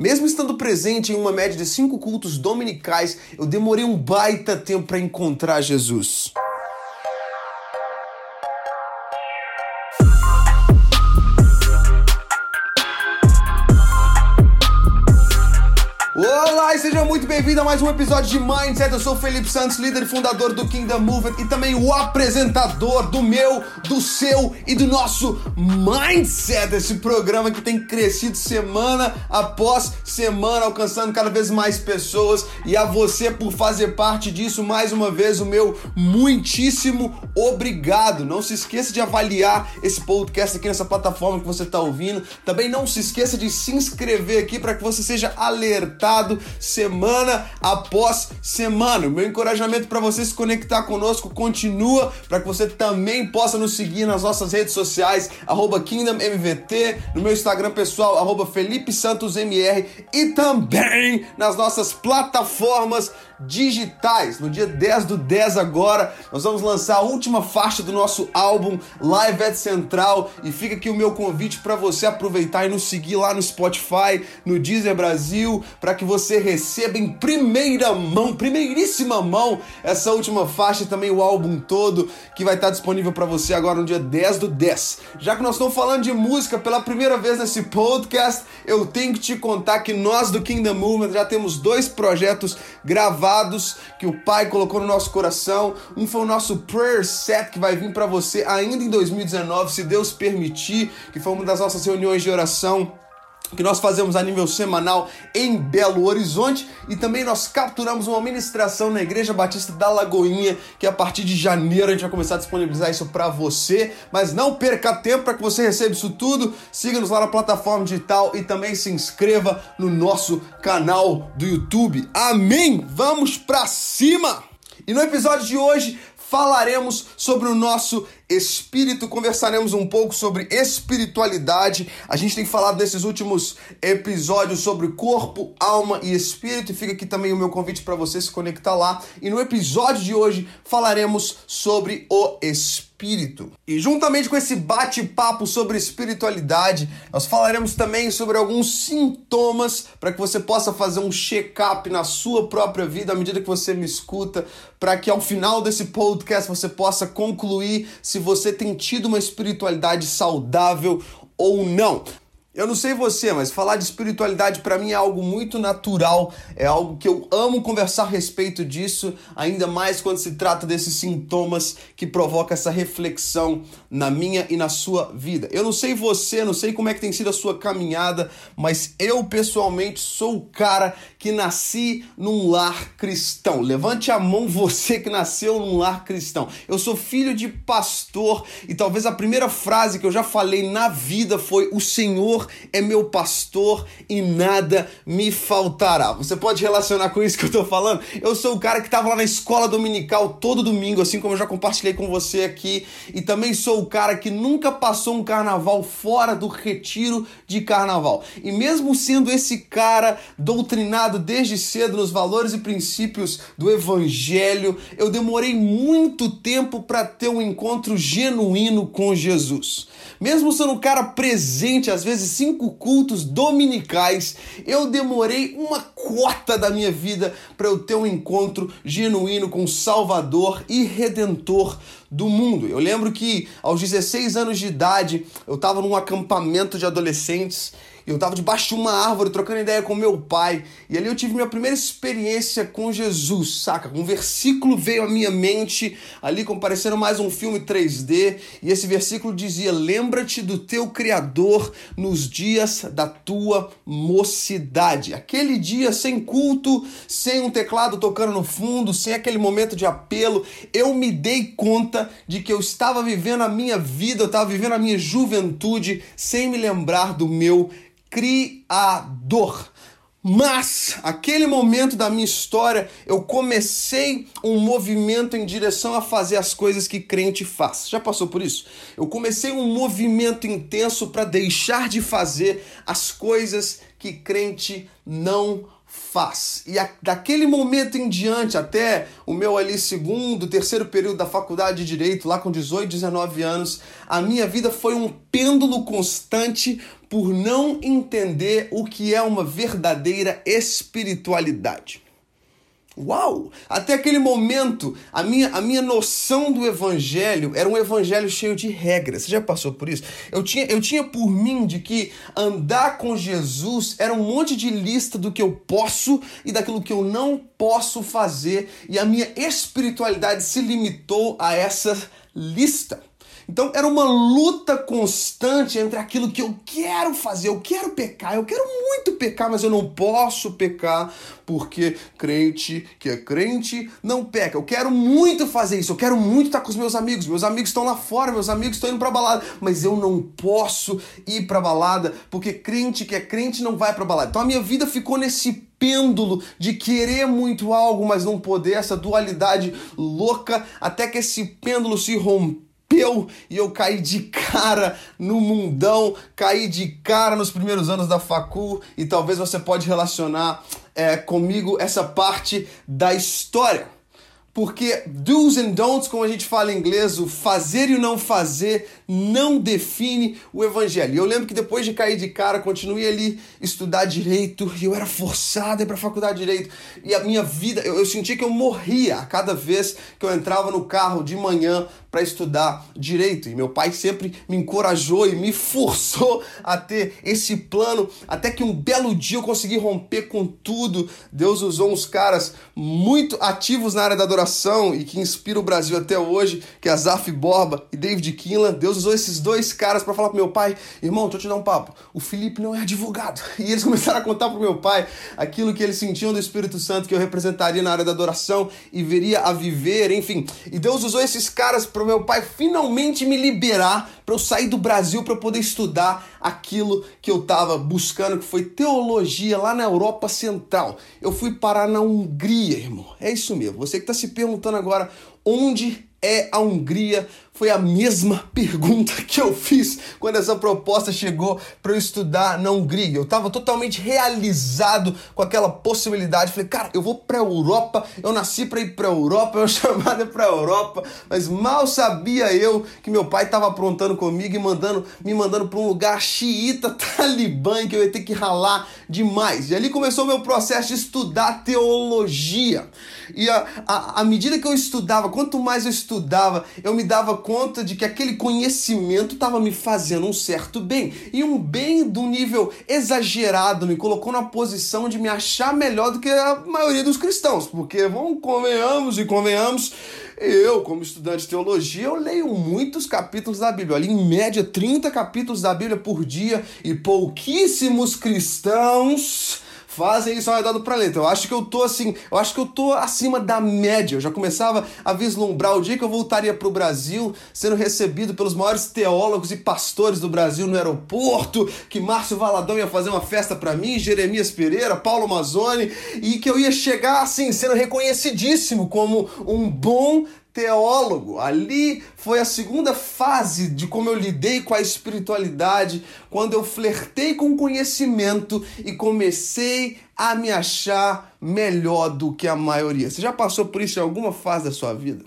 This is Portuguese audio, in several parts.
Mesmo estando presente em uma média de cinco cultos dominicais, eu demorei um baita tempo para encontrar Jesus. Seja muito bem-vindo a mais um episódio de Mindset. Eu sou o Felipe Santos, líder e fundador do Kingdom Movement e também o apresentador do meu, do seu e do nosso Mindset, esse programa que tem crescido semana após semana, alcançando cada vez mais pessoas. E a você por fazer parte disso, mais uma vez, o meu muitíssimo obrigado. Não se esqueça de avaliar esse podcast aqui nessa plataforma que você está ouvindo. Também não se esqueça de se inscrever aqui para que você seja alertado semana após semana. O meu encorajamento para você se conectar conosco continua para que você também possa nos seguir nas nossas redes sociais, KingdomMVT, no meu Instagram pessoal, arroba e também nas nossas plataformas digitais. No dia 10 do 10 agora, nós vamos lançar a última faixa do nosso álbum Live at Central e fica aqui o meu convite para você aproveitar e nos seguir lá no Spotify, no Deezer Brasil, para que você receba em primeira mão, primeiríssima mão, essa última faixa e também o álbum todo que vai estar disponível para você agora no dia 10 do 10. Já que nós estamos falando de música pela primeira vez nesse podcast, eu tenho que te contar que nós do Kingdom Movement já temos dois projetos gravados que o Pai colocou no nosso coração. Um foi o nosso prayer set que vai vir para você ainda em 2019, se Deus permitir, que foi uma das nossas reuniões de oração que nós fazemos a nível semanal em Belo Horizonte e também nós capturamos uma ministração na Igreja Batista da Lagoinha, que a partir de janeiro a gente vai começar a disponibilizar isso para você, mas não perca tempo para que você receba isso tudo. Siga-nos lá na plataforma digital e também se inscreva no nosso canal do YouTube. Amém. Vamos para cima. E no episódio de hoje falaremos sobre o nosso espírito, conversaremos um pouco sobre espiritualidade. A gente tem falado nesses últimos episódios sobre corpo, alma e espírito, e fica aqui também o meu convite para você se conectar lá. E no episódio de hoje falaremos sobre o espírito. E juntamente com esse bate-papo sobre espiritualidade, nós falaremos também sobre alguns sintomas para que você possa fazer um check-up na sua própria vida à medida que você me escuta, para que ao final desse podcast você possa concluir se você tem tido uma espiritualidade saudável ou não. Eu não sei você, mas falar de espiritualidade para mim é algo muito natural, é algo que eu amo conversar a respeito disso, ainda mais quando se trata desses sintomas que provoca essa reflexão na minha e na sua vida. Eu não sei você, não sei como é que tem sido a sua caminhada, mas eu pessoalmente sou o cara que nasci num lar cristão. Levante a mão você que nasceu num lar cristão. Eu sou filho de pastor e talvez a primeira frase que eu já falei na vida foi o Senhor é meu pastor e nada me faltará. Você pode relacionar com isso que eu tô falando? Eu sou o cara que tava lá na escola dominical todo domingo, assim como eu já compartilhei com você aqui, e também sou o cara que nunca passou um carnaval fora do retiro de carnaval. E mesmo sendo esse cara doutrinado desde cedo nos valores e princípios do evangelho, eu demorei muito tempo para ter um encontro genuíno com Jesus. Mesmo sendo um cara presente, às vezes cinco cultos dominicais, eu demorei uma cota da minha vida para eu ter um encontro genuíno com o Salvador e Redentor do mundo. Eu lembro que aos 16 anos de idade, eu estava num acampamento de adolescentes eu estava debaixo de uma árvore trocando ideia com meu pai. E ali eu tive minha primeira experiência com Jesus, saca? Um versículo veio à minha mente, ali comparecendo mais um filme 3D. E esse versículo dizia: Lembra-te do teu Criador nos dias da tua mocidade. Aquele dia sem culto, sem um teclado tocando no fundo, sem aquele momento de apelo, eu me dei conta de que eu estava vivendo a minha vida, eu estava vivendo a minha juventude sem me lembrar do meu Criador. Mas, aquele momento da minha história, eu comecei um movimento em direção a fazer as coisas que crente faz. Já passou por isso? Eu comecei um movimento intenso para deixar de fazer as coisas que crente não faz. E a, daquele momento em diante, até o meu ali segundo, terceiro período da faculdade de Direito, lá com 18, 19 anos, a minha vida foi um pêndulo constante por não entender o que é uma verdadeira espiritualidade. Uau! Até aquele momento, a minha, a minha noção do evangelho era um evangelho cheio de regras. Você já passou por isso? Eu tinha, eu tinha por mim de que andar com Jesus era um monte de lista do que eu posso e daquilo que eu não posso fazer, e a minha espiritualidade se limitou a essa lista. Então era uma luta constante entre aquilo que eu quero fazer, eu quero pecar, eu quero muito pecar, mas eu não posso pecar porque crente que é crente não peca. Eu quero muito fazer isso, eu quero muito estar com os meus amigos. Meus amigos estão lá fora, meus amigos estão indo para balada, mas eu não posso ir para balada porque crente que é crente não vai para balada. Então a minha vida ficou nesse pêndulo de querer muito algo, mas não poder, essa dualidade louca, até que esse pêndulo se rompeu rompeu e eu caí de cara no mundão, caí de cara nos primeiros anos da facul e talvez você pode relacionar é, comigo essa parte da história. Porque do's and don'ts, como a gente fala em inglês, o fazer e o não fazer não define o evangelho. Eu lembro que depois de cair de cara, continuei ali estudar direito e eu era forçado para a faculdade de direito. E a minha vida, eu, eu sentia que eu morria a cada vez que eu entrava no carro de manhã para estudar direito. E meu pai sempre me encorajou e me forçou a ter esse plano, até que um belo dia eu consegui romper com tudo. Deus usou uns caras muito ativos na área da adoração e que inspiram o Brasil até hoje, que é Azaf Borba e David Kinlan. Deus usou esses dois caras para falar pro meu pai: "Irmão, deixa eu te dar um papo. O Felipe não é advogado". E eles começaram a contar pro meu pai aquilo que eles sentiam do Espírito Santo que eu representaria na área da adoração e veria a viver, enfim. E Deus usou esses caras para meu pai finalmente me liberar para eu sair do Brasil para poder estudar aquilo que eu estava buscando, que foi teologia lá na Europa Central. Eu fui parar na Hungria, irmão. É isso mesmo. Você que está se perguntando agora onde é a Hungria? Foi a mesma pergunta que eu fiz quando essa proposta chegou para eu estudar na Hungria. Eu estava totalmente realizado com aquela possibilidade. Falei, cara, eu vou para a Europa. Eu nasci para ir para a Europa, eu chamado para a Europa, mas mal sabia eu que meu pai estava aprontando comigo e mandando, me mandando para um lugar xiita, talibã, que eu ia ter que ralar demais. E ali começou o meu processo de estudar teologia. E à medida que eu estudava, quanto mais eu estudava, eu me dava conta de que aquele conhecimento estava me fazendo um certo bem. E um bem do nível exagerado me colocou na posição de me achar melhor do que a maioria dos cristãos. Porque, vamos, convenhamos e convenhamos, eu, como estudante de teologia, eu leio muitos capítulos da Bíblia. Ali, em média, 30 capítulos da Bíblia por dia e pouquíssimos cristãos fazem isso ao redor do planeta. Eu acho que eu tô assim, eu acho que eu tô acima da média. Eu já começava a vislumbrar o dia que eu voltaria para o Brasil, sendo recebido pelos maiores teólogos e pastores do Brasil no aeroporto, que Márcio Valadão ia fazer uma festa para mim, Jeremias Pereira, Paulo Mazzoni, e que eu ia chegar assim, sendo reconhecidíssimo como um bom teólogo. Ali foi a segunda fase de como eu lidei com a espiritualidade, quando eu flertei com o conhecimento e comecei a me achar melhor do que a maioria. Você já passou por isso em alguma fase da sua vida?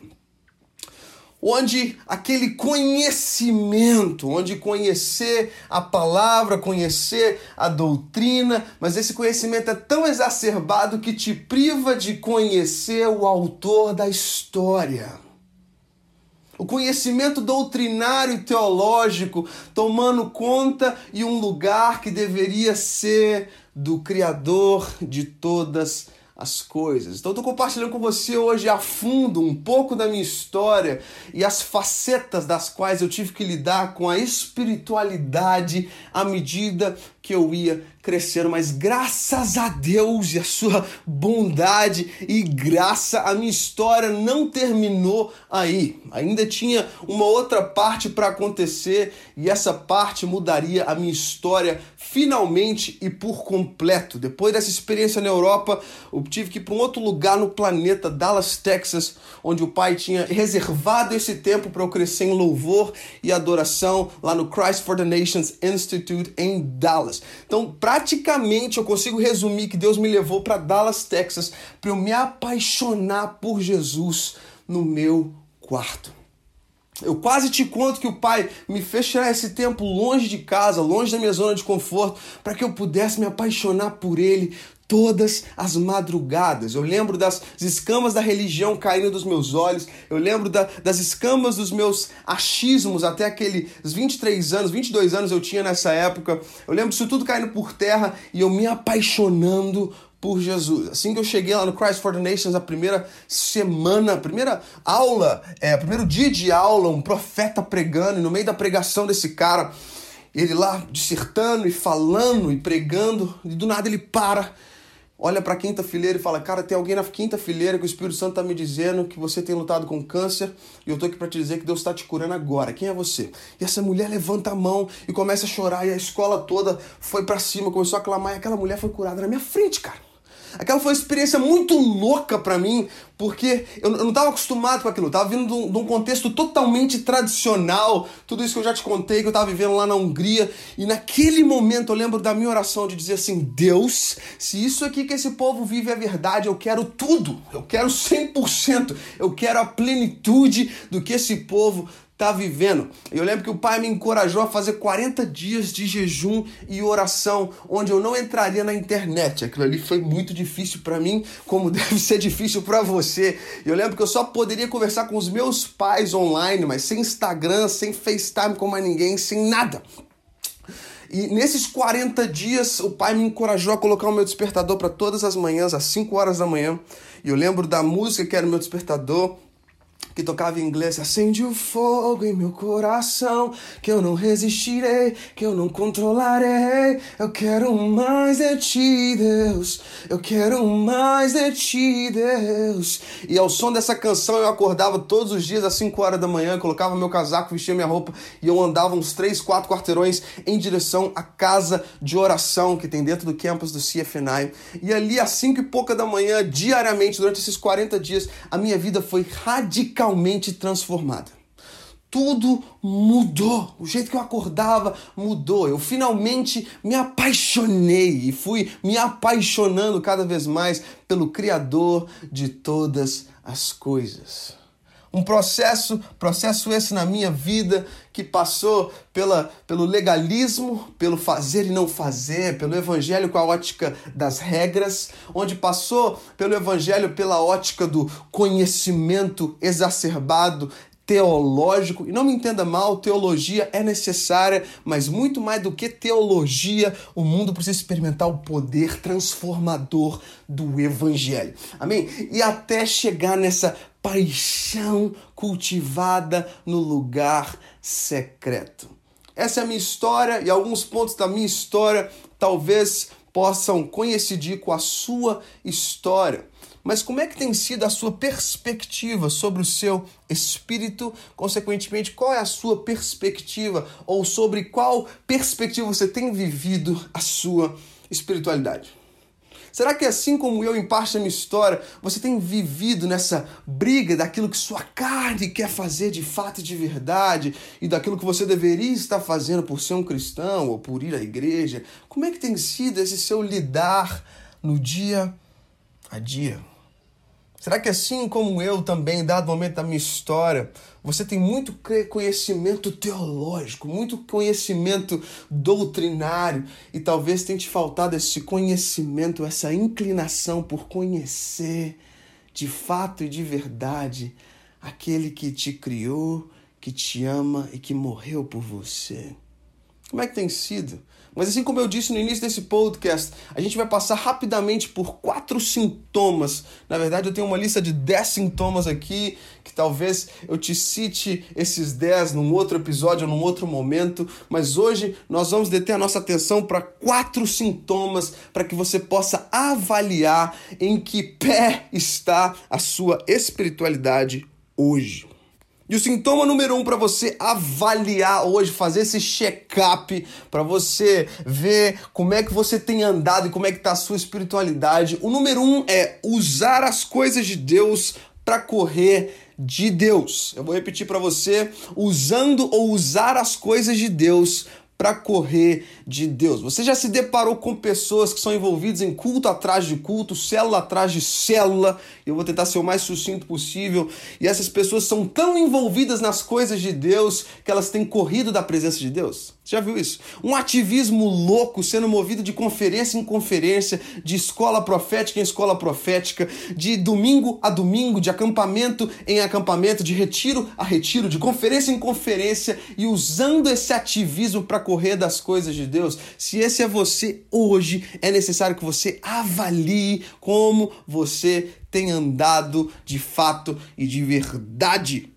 onde aquele conhecimento, onde conhecer a palavra, conhecer a doutrina, mas esse conhecimento é tão exacerbado que te priva de conhecer o autor da história. O conhecimento doutrinário e teológico tomando conta e um lugar que deveria ser do Criador de todas as as coisas. Então, estou compartilhando com você hoje a fundo um pouco da minha história e as facetas das quais eu tive que lidar com a espiritualidade à medida que eu ia crescendo, mas graças a Deus e a sua bondade e graça, a minha história não terminou aí. Ainda tinha uma outra parte para acontecer e essa parte mudaria a minha história finalmente e por completo. Depois dessa experiência na Europa, eu tive que ir para um outro lugar no planeta, Dallas, Texas, onde o pai tinha reservado esse tempo para eu crescer em louvor e adoração lá no Christ for the Nations Institute em Dallas. Então, para praticamente eu consigo resumir que Deus me levou para Dallas, Texas, para eu me apaixonar por Jesus no meu quarto. Eu quase te conto que o pai me fez tirar esse tempo longe de casa, longe da minha zona de conforto, para que eu pudesse me apaixonar por ele todas as madrugadas. Eu lembro das escamas da religião caindo dos meus olhos, eu lembro da, das escamas dos meus achismos até aqueles 23 anos, 22 anos eu tinha nessa época. Eu lembro disso tudo caindo por terra e eu me apaixonando por Jesus. Assim que eu cheguei lá no Christ for the Nations, a primeira semana, a primeira aula, é, primeiro dia de aula, um profeta pregando, e no meio da pregação desse cara, ele lá dissertando e falando e pregando, e do nada ele para, olha para a quinta fileira e fala: Cara, tem alguém na quinta fileira que o Espírito Santo está me dizendo que você tem lutado com câncer e eu tô aqui para te dizer que Deus está te curando agora. Quem é você? E essa mulher levanta a mão e começa a chorar, e a escola toda foi para cima, começou a clamar, e aquela mulher foi curada na minha frente, cara. Aquela foi uma experiência muito louca para mim, porque eu, não estava acostumado com aquilo. Eu tava vindo de um, contexto totalmente tradicional, tudo isso que eu já te contei, que eu estava vivendo lá na Hungria. E naquele momento eu lembro da minha oração de dizer assim: Deus, se isso aqui que esse povo vive é verdade, eu quero tudo. Eu quero 100%. Eu quero a plenitude do que esse povo está vivendo. Eu lembro que o pai me encorajou a fazer 40 dias de jejum e oração, onde eu não entraria na internet. Aquilo ali foi muito difícil para mim, como deve ser difícil para você. Eu lembro que eu só poderia conversar com os meus pais online, mas sem Instagram, sem FaceTime com mais ninguém, sem nada. E nesses 40 dias, o pai me encorajou a colocar o meu despertador para todas as manhãs, às 5 horas da manhã. E eu lembro da música que era o meu despertador, que tocava em inglês. Acende o fogo em meu coração, que eu não resistirei, que eu não controlarei. Eu quero mais de ti, Deus. Eu quero mais de ti, Deus. E ao som dessa canção eu acordava todos os dias às 5 horas da manhã, colocava meu casaco, vestia minha roupa e eu andava uns 3, 4 quarteirões em direção à casa de oração que tem dentro do campus do CFNI. E ali às 5 e pouca da manhã, diariamente, durante esses 40 dias, a minha vida foi radical radicalmente transformada. Tudo mudou. O jeito que eu acordava mudou. Eu finalmente me apaixonei e fui me apaixonando cada vez mais pelo Criador de todas as coisas. Um processo, processo esse na minha vida que passou pela, pelo legalismo, pelo fazer e não fazer, pelo evangelho com a ótica das regras, onde passou pelo evangelho pela ótica do conhecimento exacerbado, teológico. E não me entenda mal, teologia é necessária, mas muito mais do que teologia, o mundo precisa experimentar o poder transformador do evangelho. Amém? E até chegar nessa paixão cultivada no lugar secreto. Essa é a minha história e alguns pontos da minha história talvez possam coincidir com a sua história. Mas como é que tem sido a sua perspectiva sobre o seu espírito? Consequentemente, qual é a sua perspectiva ou sobre qual perspectiva você tem vivido a sua espiritualidade? Será que assim como eu, em parte da minha história, você tem vivido nessa briga daquilo que sua carne quer fazer de fato e de verdade e daquilo que você deveria estar fazendo por ser um cristão ou por ir à igreja? Como é que tem sido esse seu lidar no dia a dia? Será que assim como eu também, dado o momento da minha história, você tem muito conhecimento teológico, muito conhecimento doutrinário e talvez tenha te faltado esse conhecimento, essa inclinação por conhecer de fato e de verdade aquele que te criou, que te ama e que morreu por você? Como é que tem sido? Mas assim como eu disse no início desse podcast, a gente vai passar rapidamente por quatro sintomas. Na verdade, eu tenho uma lista de dez sintomas aqui, que talvez eu te cite esses dez num outro episódio, num outro momento. Mas hoje nós vamos deter a nossa atenção para quatro sintomas para que você possa avaliar em que pé está a sua espiritualidade hoje. E o sintoma número um para você avaliar hoje, fazer esse check-up, para você ver como é que você tem andado e como é que tá a sua espiritualidade. O número um é usar as coisas de Deus para correr de Deus. Eu vou repetir para você: usando ou usar as coisas de Deus para correr de Deus. Você já se deparou com pessoas que são envolvidas em culto atrás de culto, célula atrás de célula? Eu vou tentar ser o mais sucinto possível. E essas pessoas são tão envolvidas nas coisas de Deus que elas têm corrido da presença de Deus? Já viu isso? Um ativismo louco sendo movido de conferência em conferência, de escola profética em escola profética, de domingo a domingo, de acampamento em acampamento, de retiro a retiro, de conferência em conferência e usando esse ativismo para correr das coisas de Deus. Se esse é você hoje, é necessário que você avalie como você tem andado de fato e de verdade.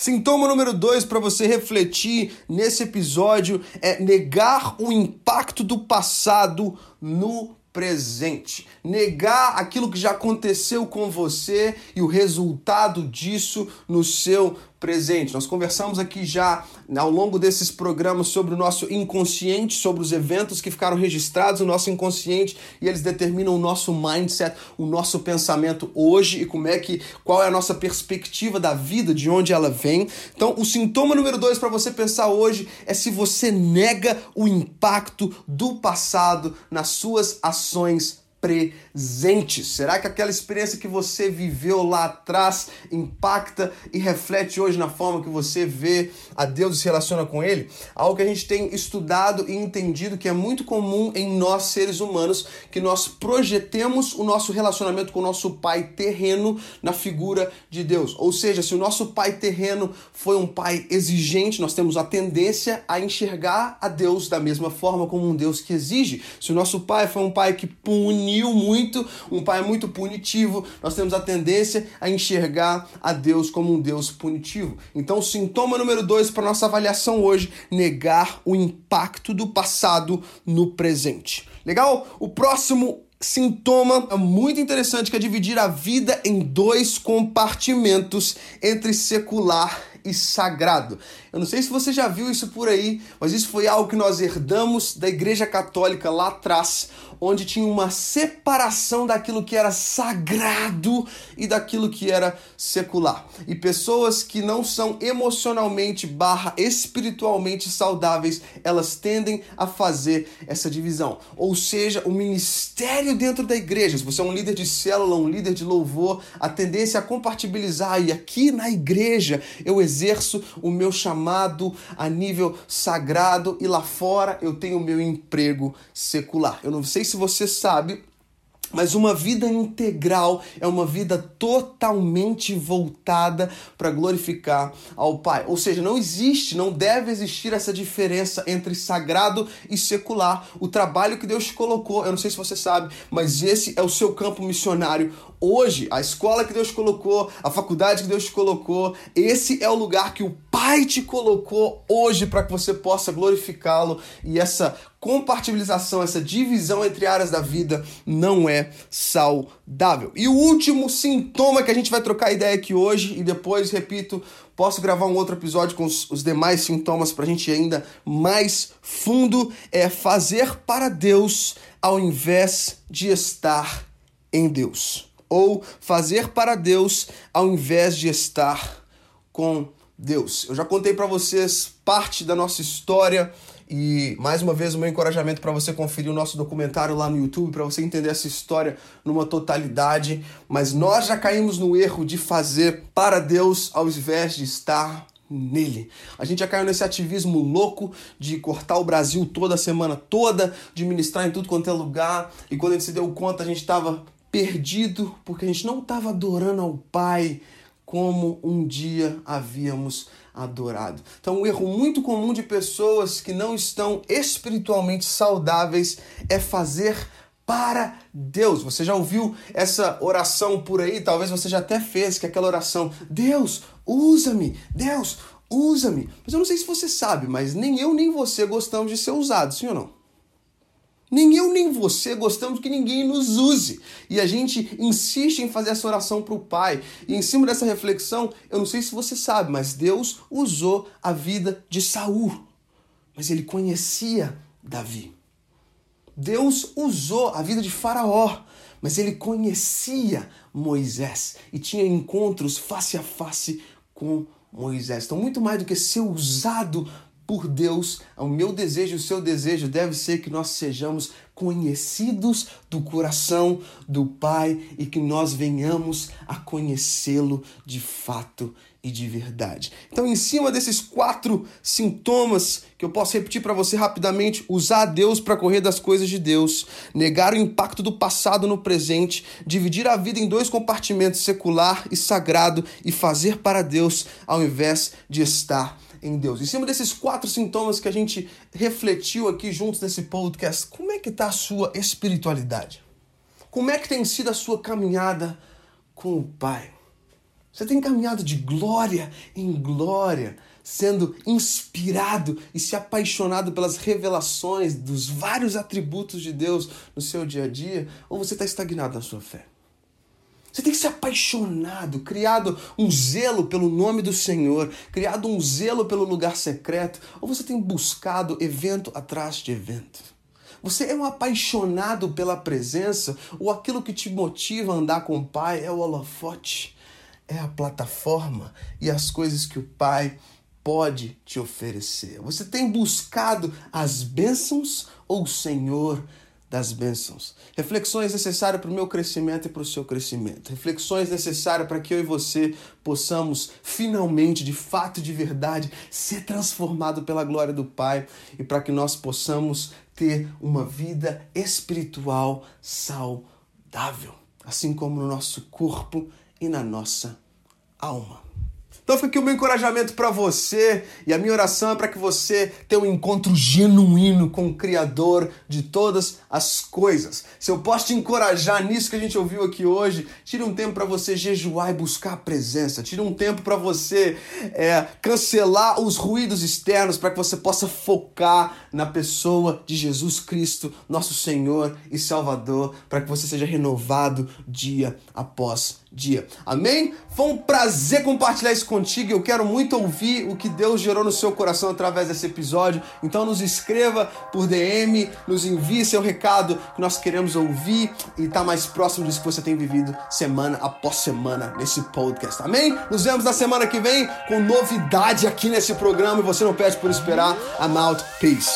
Sintoma número dois para você refletir nesse episódio é negar o impacto do passado no presente. Negar aquilo que já aconteceu com você e o resultado disso no seu presente. Nós conversamos aqui já ao longo desses programas sobre o nosso inconsciente, sobre os eventos que ficaram registrados no nosso inconsciente e eles determinam o nosso mindset, o nosso pensamento hoje e como é que qual é a nossa perspectiva da vida, de onde ela vem. Então, o sintoma número dois para você pensar hoje é se você nega o impacto do passado nas suas ações presente? Será que aquela experiência que você viveu lá atrás impacta e reflete hoje na forma que você vê a Deus e se relaciona com Ele? Algo que a gente tem estudado e entendido que é muito comum em nós seres humanos, que nós projetemos o nosso relacionamento com o nosso pai terreno na figura de Deus. Ou seja, se o nosso pai terreno foi um pai exigente, nós temos a tendência a enxergar a Deus da mesma forma como um Deus que exige. Se o nosso pai foi um pai que pune muito, um pai muito punitivo, nós temos a tendência a enxergar a Deus como um Deus punitivo. Então, sintoma número dois para nossa avaliação hoje: negar o impacto do passado no presente. Legal? O próximo sintoma é muito interessante que é dividir a vida em dois compartimentos entre secular e sagrado. Eu não sei se você já viu isso por aí, mas isso foi algo que nós herdamos da Igreja Católica lá atrás, onde tinha uma separação daquilo que era sagrado e daquilo que era secular. E pessoas que não são emocionalmente barra espiritualmente saudáveis, elas tendem a fazer essa divisão. Ou seja, o ministério dentro da igreja, se você é um líder de célula, um líder de louvor, a tendência é compartilhar e aqui na igreja eu exerço o meu chamado a nível sagrado e lá fora eu tenho o meu emprego secular. Eu não sei se você sabe, mas uma vida integral é uma vida totalmente voltada para glorificar ao Pai. Ou seja, não existe, não deve existir essa diferença entre sagrado e secular. O trabalho que Deus colocou, eu não sei se você sabe, mas esse é o seu campo missionário hoje, a escola que Deus colocou, a faculdade que Deus colocou, esse é o lugar que o Pai te colocou hoje para que você possa glorificá-lo e essa compartilhação, essa divisão entre áreas da vida não é saudável. E o último sintoma que a gente vai trocar ideia aqui hoje e depois, repito, posso gravar um outro episódio com os, os demais sintomas para a gente ir ainda mais fundo é fazer para Deus ao invés de estar em Deus ou fazer para Deus ao invés de estar com Deus. Eu já contei para vocês parte da nossa história e mais uma vez o meu encorajamento para você conferir o nosso documentário lá no YouTube para você entender essa história numa totalidade, mas nós já caímos no erro de fazer para Deus ao invés de estar nele. A gente já caiu nesse ativismo louco de cortar o Brasil toda a semana toda, de ministrar em tudo quanto é lugar, e quando a gente se deu conta, a gente estava perdido porque a gente não estava adorando ao Pai como um dia havíamos adorado. Então, um erro muito comum de pessoas que não estão espiritualmente saudáveis é fazer para Deus. Você já ouviu essa oração por aí? Talvez você já até fez que é aquela oração: Deus, usa-me. Deus, usa-me. Mas eu não sei se você sabe, mas nem eu nem você gostamos de ser usados, sim ou não? Nem eu nem você gostamos que ninguém nos use. E a gente insiste em fazer essa oração para o Pai. E em cima dessa reflexão, eu não sei se você sabe, mas Deus usou a vida de Saul. Mas ele conhecia Davi. Deus usou a vida de Faraó, mas ele conhecia Moisés e tinha encontros face a face com Moisés. Então, muito mais do que ser usado por Deus, o meu desejo o seu desejo deve ser que nós sejamos conhecidos do coração do Pai e que nós venhamos a conhecê-lo de fato e de verdade. Então, em cima desses quatro sintomas que eu posso repetir para você rapidamente: usar Deus para correr das coisas de Deus, negar o impacto do passado no presente, dividir a vida em dois compartimentos, secular e sagrado, e fazer para Deus ao invés de estar em Deus. Em cima desses quatro sintomas que a gente refletiu aqui juntos nesse podcast, como é que está a sua espiritualidade? Como é que tem sido a sua caminhada com o Pai? Você tem caminhado de glória em glória, sendo inspirado e se apaixonado pelas revelações dos vários atributos de Deus no seu dia a dia? Ou você está estagnado na sua fé? Você tem que ser apaixonado, criado um zelo pelo nome do Senhor, criado um zelo pelo lugar secreto, ou você tem buscado evento atrás de evento? Você é um apaixonado pela presença, ou aquilo que te motiva a andar com o Pai é o holofote, é a plataforma e as coisas que o Pai pode te oferecer? Você tem buscado as bênçãos ou o Senhor das bênçãos. Reflexões necessárias para o meu crescimento e para o seu crescimento. Reflexões necessárias para que eu e você possamos finalmente, de fato e de verdade, ser transformado pela glória do Pai e para que nós possamos ter uma vida espiritual saudável, assim como no nosso corpo e na nossa alma. Então fica aqui o meu encorajamento para você e a minha oração é para que você tenha um encontro genuíno com o Criador de todas as coisas. Se eu posso te encorajar nisso que a gente ouviu aqui hoje, tire um tempo para você jejuar e buscar a presença. Tire um tempo para você é, cancelar os ruídos externos para que você possa focar na pessoa de Jesus Cristo, nosso Senhor e Salvador, para que você seja renovado dia após dia. Amém? Foi um prazer compartilhar isso contigo. Eu quero muito ouvir o que Deus gerou no seu coração através desse episódio. Então nos escreva por DM, nos envie seu recado que nós queremos ouvir e estar tá mais próximo disso que você tem vivido semana após semana nesse podcast. Amém? Nos vemos na semana que vem com novidade aqui nesse programa e você não perde por esperar. I'm out. Peace.